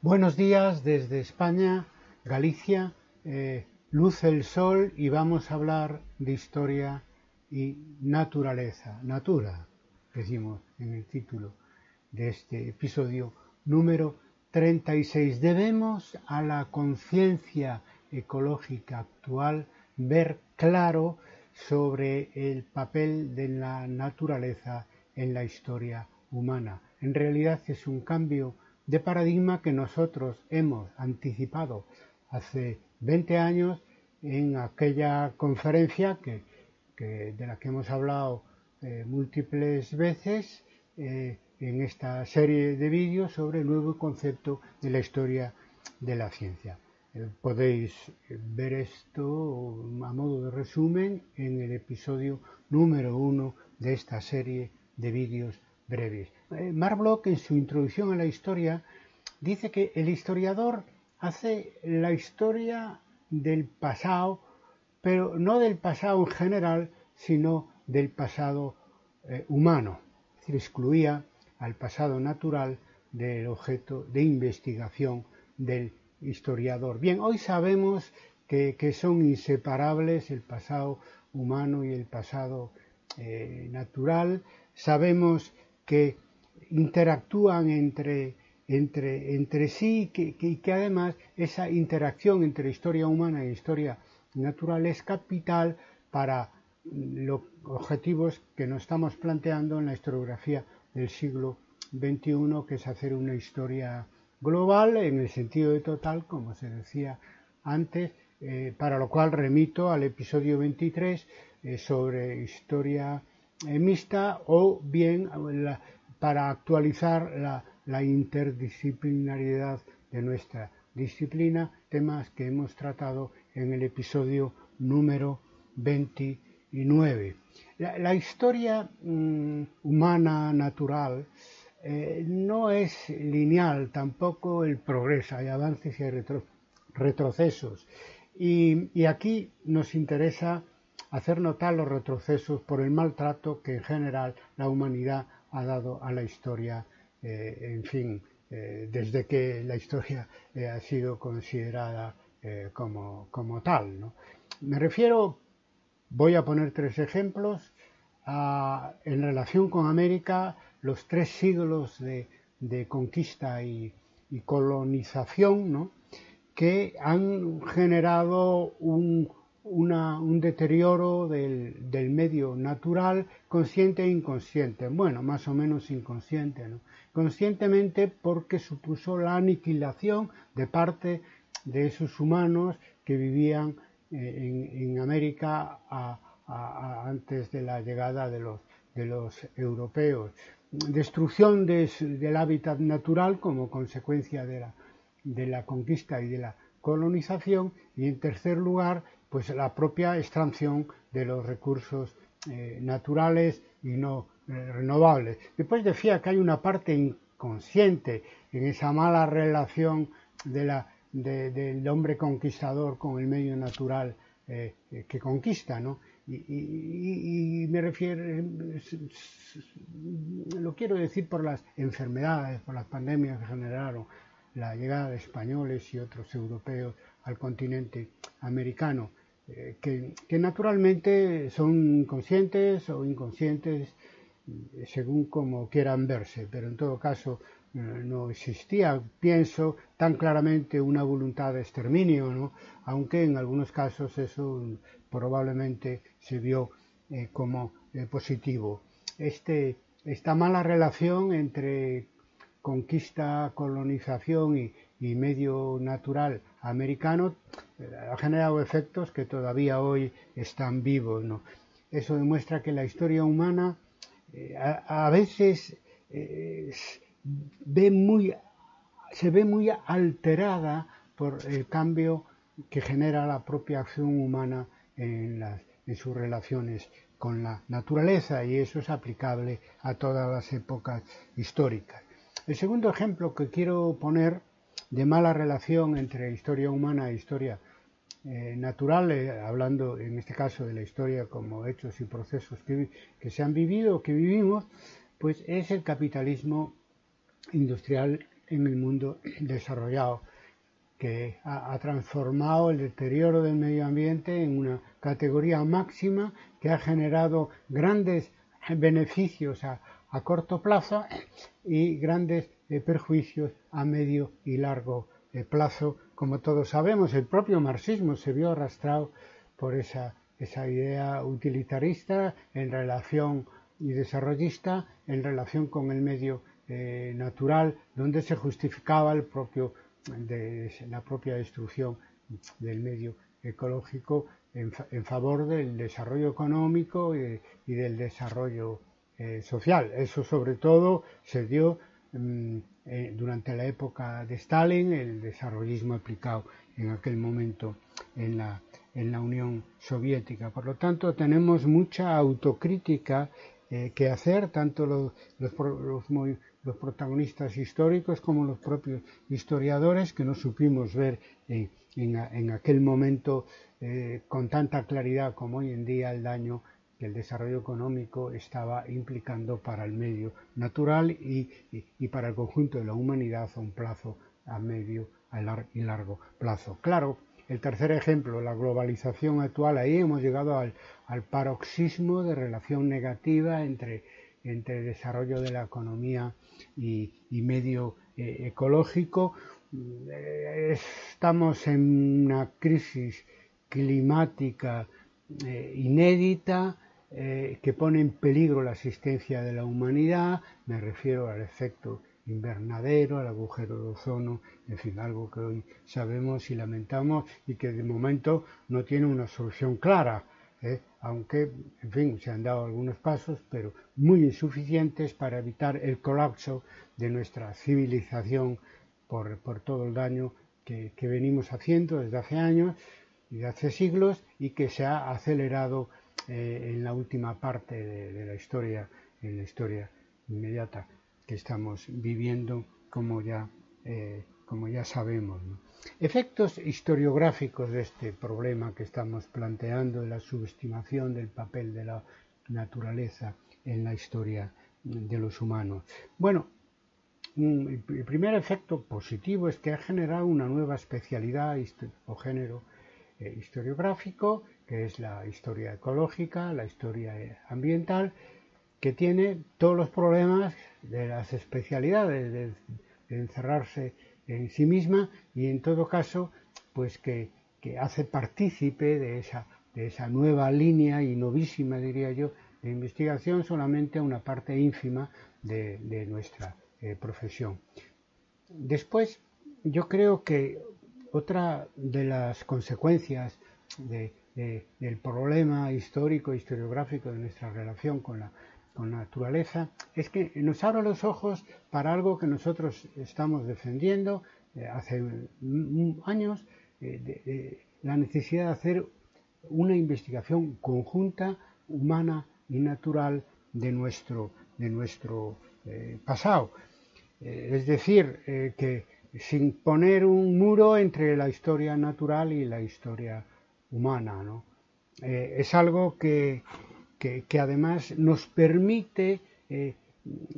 Buenos días desde España, Galicia, eh, luce el sol y vamos a hablar de historia y naturaleza, natura, decimos en el título de este episodio número 36. Debemos a la conciencia ecológica actual ver claro sobre el papel de la naturaleza en la historia humana. En realidad es un cambio de paradigma que nosotros hemos anticipado hace 20 años en aquella conferencia que, de la que hemos hablado eh, múltiples veces eh, en esta serie de vídeos sobre el nuevo concepto de la historia de la ciencia. Eh, podéis ver esto a modo de resumen en el episodio número uno de esta serie de vídeos breves. Eh, Mark Bloch en su introducción a la historia dice que el historiador hace la historia del pasado, pero no del pasado en general, sino del pasado eh, humano. Es decir, excluía al pasado natural del objeto de investigación del historiador. Bien, hoy sabemos que, son inseparables el pasado humano y el pasado eh, natural. Sabemos que interactúan entre, entre, entre sí y que, además esa interacción entre historia humana e historia natural es capital para los objetivos que nos estamos planteando en la historiografía del siglo XXI, que es hacer una historia global en el sentido de total, como se decía antes, eh, para lo cual remito al episodio 23 eh, sobre historia eh, mixta o bien para actualizar la, interdisciplinariedad de nuestra disciplina, temas que hemos tratado en el episodio número 29. La, historia mm, humana natural eh, no es lineal, tampoco el progreso, hay avances y hay retrocesos. Y, aquí nos interesa hacer notar los retrocesos por el maltrato que en general la humanidad ha dado a la historia, eh, en fin, eh, desde que la historia ha sido considerada como, tal. Me refiero, voy a poner tres ejemplos, en relación con América, los tres siglos de, conquista y, colonización, que han generado un, deterioro del, medio natural consciente e inconsciente. Bueno, más o menos inconsciente. Conscientemente porque supuso la aniquilación de parte de esos humanos que vivían eh, en, América antes de la llegada de los europeos destrucción del hábitat natural como consecuencia de la, de la conquista y de la colonización y en tercer lugar pues la propia extracción de los recursos eh, naturales y no eh, renovables. Después decía que hay una parte inconsciente en esa mala relación de la, del hombre conquistador con el medio natural eh, que conquista, ¿no? Y, me refiero, lo quiero decir por las enfermedades, por las pandemias que generaron la llegada de españoles y otros europeos al continente americano, eh, que, naturalmente son conscientes o inconscientes eh, según como quieran verse, pero en todo caso eh, no existía, pienso, tan claramente una voluntad de exterminio, ¿no? aunque en algunos casos eso probablemente se vio como positivo. Este, esta mala relación entre conquista, colonización y, medio natural americano ha generado efectos que todavía hoy están vivos. Eso demuestra que la historia humana a, veces ve muy, se ve muy alterada por el cambio que genera la propia acción humana en sus relaciones con la naturaleza y eso es aplicable a todas las épocas históricas. El segundo ejemplo que quiero poner de mala relación entre historia humana e historia eh, natural, eh, hablando en este caso de la historia como hechos y procesos que, se han vivido o que vivimos, pues es el capitalismo industrial en el mundo desarrollado, que ha, transformado el deterioro del medio ambiente en una categoría máxima que ha generado grandes beneficios a, corto plazo y grandes perjuicios a medio y largo eh, plazo. Como todos sabemos, el propio marxismo se vio arrastrado por esa, esa idea utilitarista en relación y desarrollista en relación con el medio eh, natural, donde se justificaba la propia destrucción del medio ecológico en, favor del desarrollo económico y, del desarrollo eh, social. Eso sobre todo se dio eh, durante la época de Stalin, el desarrollismo aplicado en aquel momento en la, en la Unión Soviética. Por lo tanto, tenemos mucha autocrítica eh, que hacer, tanto los, los, protagonistas históricos como los propios historiadores, que no supimos ver en, en, aquel momento eh, con tanta claridad como hoy en día el daño que el desarrollo económico estaba implicando para el medio natural y, y, para el conjunto de la humanidad a un plazo a medio y largo plazo. Claro, el tercer ejemplo, la globalización actual, ahí hemos llegado al, paroxismo de relación negativa entre, entre desarrollo de la economía y, medio eh, ecológico. Eh, estamos en una crisis climática eh, inédita que pone en peligro la existencia de la humanidad, me refiero al efecto invernadero, al agujero de ozono, en fin, algo que hoy sabemos y lamentamos y que de momento no tiene una solución clara, ¿eh? aunque, en fin, se han dado algunos pasos, pero muy insuficientes para evitar el colapso de nuestra civilización por, todo el daño que, venimos haciendo desde hace años y de hace siglos y que se ha acelerado eh, en la última parte de la historia, en la historia inmediata que estamos viviendo, como ya, eh, como ya sabemos. Efectos historiográficos de este problema que estamos planteando, de la subestimación del papel de la naturaleza en la historia de los humanos. Bueno, el primer efecto positivo es que ha generado una nueva especialidad o género eh, historiográfico, que es la historia ecológica, la historia eh, ambiental, que tiene todos los problemas de las especialidades, de, encerrarse en sí misma y en todo caso, pues que, hace partícipe de esa, de esa nueva línea y novísima, diría yo, de investigación solamente una parte ínfima de, nuestra eh, profesión. Después, yo creo que otra de las consecuencias del problema histórico, historiográfico de nuestra relación con la con la naturaleza, es que nos abre los ojos para algo que nosotros estamos defendiendo eh, hace años, eh, la necesidad de hacer una investigación conjunta, humana y natural de nuestro, de nuestro eh, pasado. es decir, que sin poner un muro entre la historia natural y la historia humana. ¿no? es algo que, que, además nos permite eh,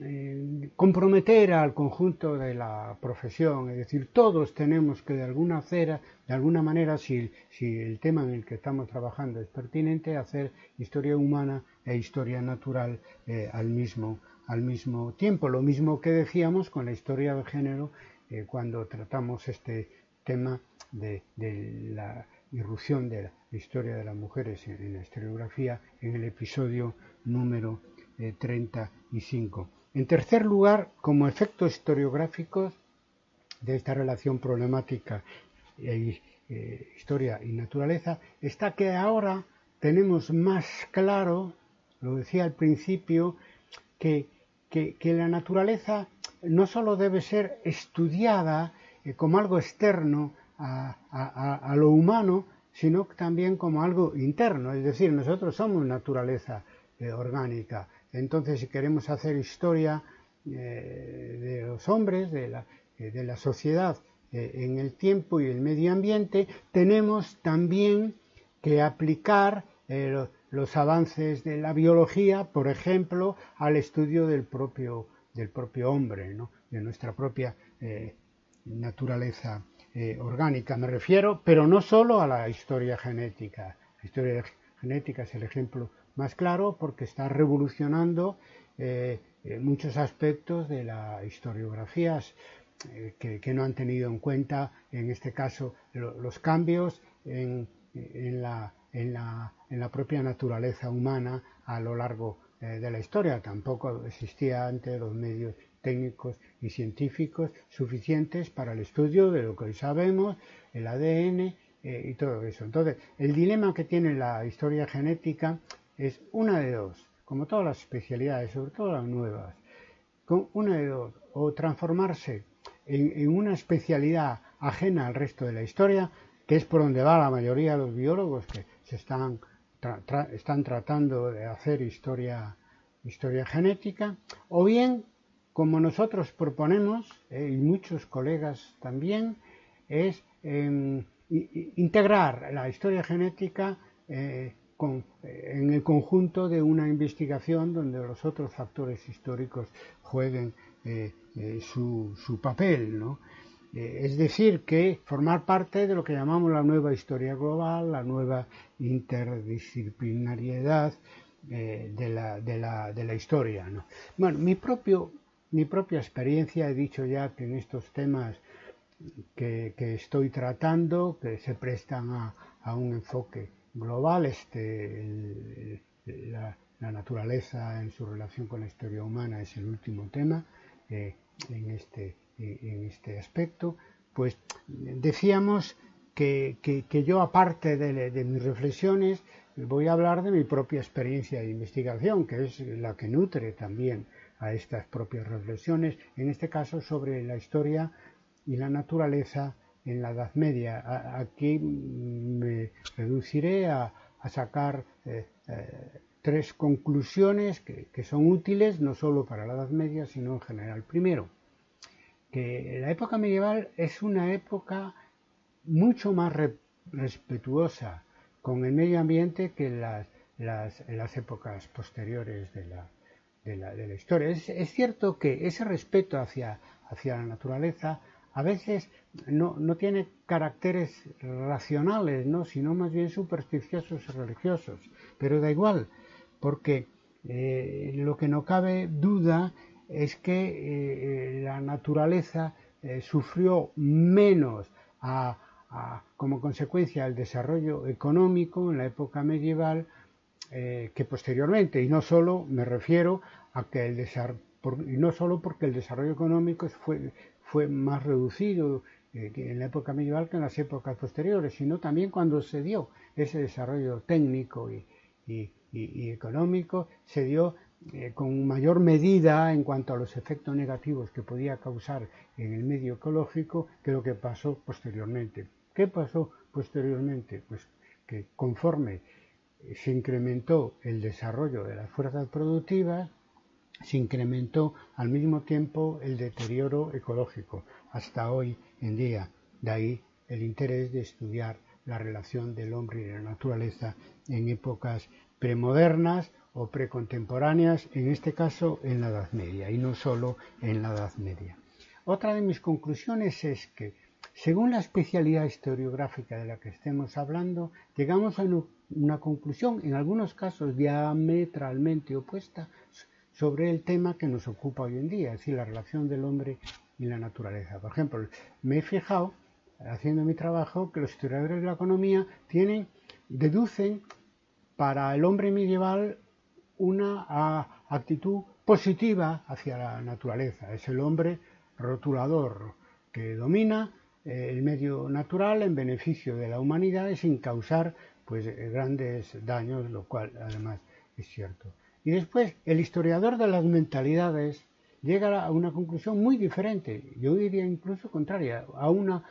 eh, comprometer al conjunto de la profesión, es decir, todos tenemos que de alguna, cera, de alguna manera, si, el tema en el que estamos trabajando es pertinente, hacer historia humana e historia natural eh, al, mismo, al mismo tiempo. Lo mismo que decíamos con la historia de género cuando tratamos este tema de la irrupción de la historia de las mujeres en, la historiografía en el episodio número 35. Eh, en tercer lugar, como efectos historiográficos de esta relación problemática eh, historia y naturaleza, está que ahora tenemos más claro, lo decía al principio, que, la naturaleza no solo debe ser estudiada eh, como algo externo a, lo humano, sino también como algo interno, es decir, nosotros somos naturaleza eh, orgánica. Entonces, si queremos hacer historia eh, de los hombres, de la, eh, sociedad en el tiempo y el medio ambiente, tenemos también que aplicar los avances de la biología, por ejemplo, al estudio del propio, del propio hombre, de nuestra propia naturaleza orgánica. Me refiero, pero no solo a la historia genética. La historia genética es el ejemplo más claro porque está revolucionando muchos aspectos de la historiografía que, no han tenido en cuenta, en este caso, los cambios en, la, en, la, propia naturaleza humana a lo largo eh, de la historia. Tampoco existía antes los medios técnicos y científicos suficientes para el estudio de lo que hoy sabemos, el ADN eh, y todo eso. Entonces, el dilema que tiene la historia genética es una de dos, como todas las especialidades, sobre todo las nuevas, con una de dos, o transformarse en, una especialidad ajena al resto de la historia, que es por donde va la mayoría de los biólogos que se están, están tratando de hacer historia, historia genética, o bien, como nosotros proponemos, eh, y muchos colegas también, es em, integrar la historia genética eh, en el conjunto de una investigación donde los otros factores históricos jueguen eh, eh, su, papel, ¿no? Eh, es decir, que formar parte de lo que llamamos la nueva historia global, la nueva interdisciplinariedad de la, de, la, de, la, historia. ¿no? Bueno, mi, propio, mi propia experiencia, he dicho ya que en estos temas que, estoy tratando, que se prestan a, un enfoque global, este, la, naturaleza en su relación con la historia humana es el último tema, en, este, en este aspecto, pues decíamos que, yo, aparte de, mis reflexiones, voy a hablar de mi propia experiencia de investigación, que es la que nutre también a estas propias reflexiones, en este caso sobre la historia y la naturaleza en la Edad Media. Aquí me reduciré a, sacar eh, eh, tres conclusiones que, son útiles no solo para la Edad Media, sino en general. Primero, que la época medieval es una época mucho más respetuosa con el medio ambiente que las, épocas posteriores de la, de la, historia. Es, cierto que ese respeto hacia, hacia la naturaleza a veces no, no, tiene caracteres racionales, ¿no? sino más bien supersticiosos y religiosos. Pero da igual, porque eh, lo que no cabe duda es que eh, la naturaleza eh, sufrió menos como consecuencia del desarrollo económico en la época medieval que posteriormente, y no solo me refiero a que el y no solo porque el desarrollo económico fue, fue más reducido en la época medieval que en las épocas posteriores, sino también cuando se dio ese desarrollo técnico y, y, económico se dio eh, con mayor medida en cuanto a los efectos negativos que podía causar en el medio ecológico que lo que pasó posteriormente. ¿Qué pasó posteriormente? Pues que conforme se incrementó el desarrollo de las fuerzas productivas, se incrementó al mismo tiempo el deterioro ecológico hasta hoy en día. De ahí el interés de estudiar la relación del hombre y la naturaleza en épocas premodernas o precontemporáneas, en este caso en la Edad Media y no solo en la Edad Media. Otra de mis conclusiones es que, según la especialidad historiográfica de la que estemos hablando, llegamos a una conclusión, en algunos casos diametralmente opuesta, sobre el tema que nos ocupa hoy en día, es decir, la relación del hombre y la naturaleza. Por ejemplo, me he fijado, haciendo mi trabajo, que los historiadores de la economía tienen, deducen para el hombre medieval una actitud positiva hacia la naturaleza. Es el hombre rotulador que domina eh, el medio natural en beneficio de la humanidad y sin causar pues grandes daños, lo cual además es cierto. Y después el historiador de las mentalidades llega a una conclusión muy diferente, yo diría incluso contraria, a una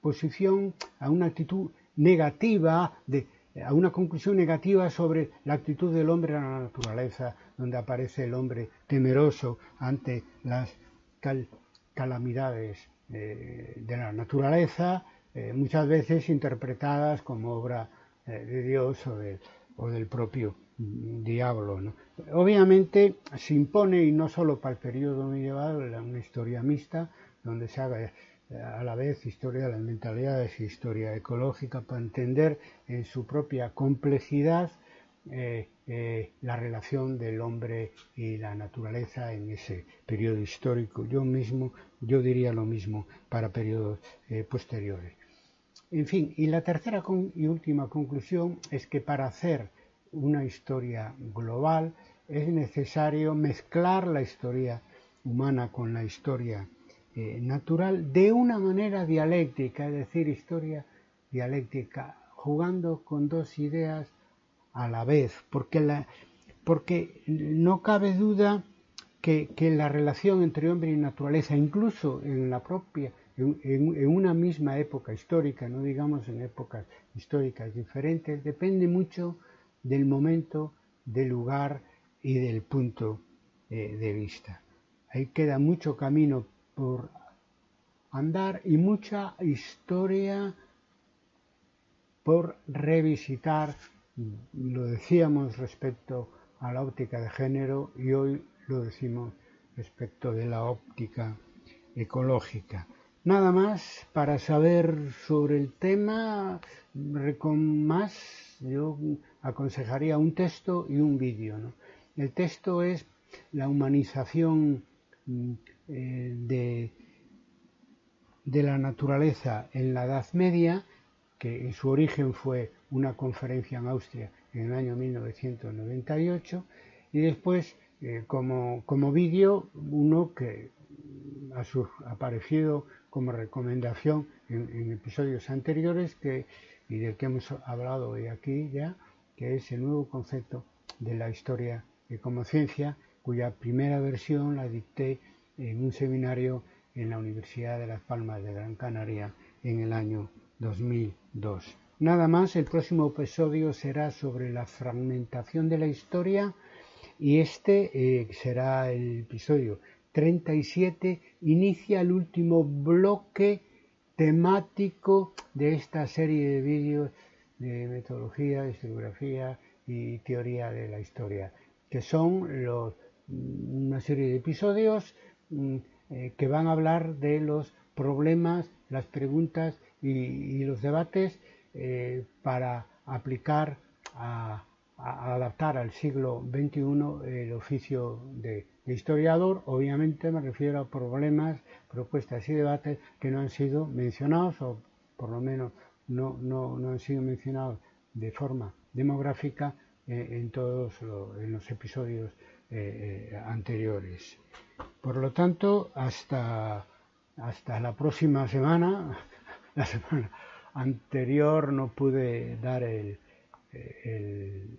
posición, a una actitud negativa de a una conclusión negativa sobre la actitud del hombre a la naturaleza, donde aparece el hombre temeroso ante las calamidades eh, de la naturaleza, eh, muchas veces interpretadas como obra eh, de Dios o, del propio diablo. Obviamente se impone, y no solo para el periodo medieval, una historia mixta, donde se haga eh, a la vez historia de las mentalidades y historia ecológica para entender en su propia complejidad eh, eh, la relación del hombre y la naturaleza en ese periodo histórico. Yo mismo, yo diría lo mismo para periodos posteriores. En fin, y la tercera y última conclusión es que para hacer una historia global es necesario mezclar la historia humana con la historia eh, natural de una manera dialéctica, es decir, historia dialéctica, jugando con dos ideas a la vez, porque, la, porque no cabe duda que, la relación entre hombre y naturaleza, incluso en la propia, en, una misma época histórica, no digamos en épocas históricas diferentes, depende mucho del momento, del lugar y del punto eh, de vista. Ahí queda mucho camino por andar y mucha historia por revisitar. Lo decíamos respecto a la óptica de género y hoy lo decimos respecto de la óptica ecológica. Nada más para saber sobre el tema, con más yo aconsejaría un texto y un vídeo. El texto es la humanización mm, eh, de, de la naturaleza en la Edad Media, que en su origen fue una conferencia en Austria en el año 1998, y después eh, como, como vídeo uno que ha, aparecido como recomendación en, episodios anteriores que, y del que hemos hablado hoy aquí ya, que es el nuevo concepto de la historia como ciencia, cuya primera versión la dicté en un seminario en la Universidad de Las Palmas de Gran Canaria en el año 2002. Nada más, el próximo episodio será sobre la fragmentación de la historia y este eh, será el episodio 37, inicia el último bloque temático de esta serie de vídeos de metodología, historiografía y teoría de la historia, que son los, una serie de episodios mm, eh, que van a hablar de los problemas, las preguntas y, los debates eh, para aplicar a, adaptar al siglo XXI el oficio de, historiador. Obviamente me refiero a problemas, propuestas y debates que no han sido mencionados o por lo menos no, no, no han sido mencionados de forma demográfica eh, en todos los episodios anteriores. Por lo tanto, hasta, hasta la próxima semana, la semana anterior no pude dar el, el,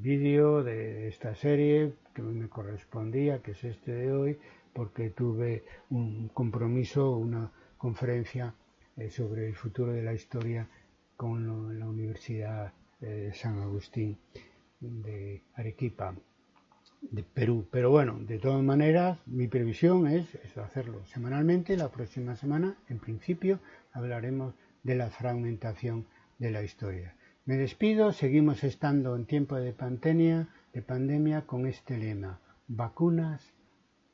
vídeo de esta serie que me correspondía, que es este de hoy, porque tuve un compromiso, una conferencia eh, sobre el futuro de la historia con la Universidad de San Agustín de Arequipa de Perú. Pero bueno, de todas maneras, mi previsión es, hacerlo semanalmente. La próxima semana, en principio, hablaremos de la fragmentación de la historia. Me despido, seguimos estando en tiempo de pandemia, de pandemia con este lema, vacunas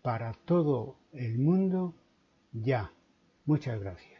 para todo el mundo ya. Muchas gracias.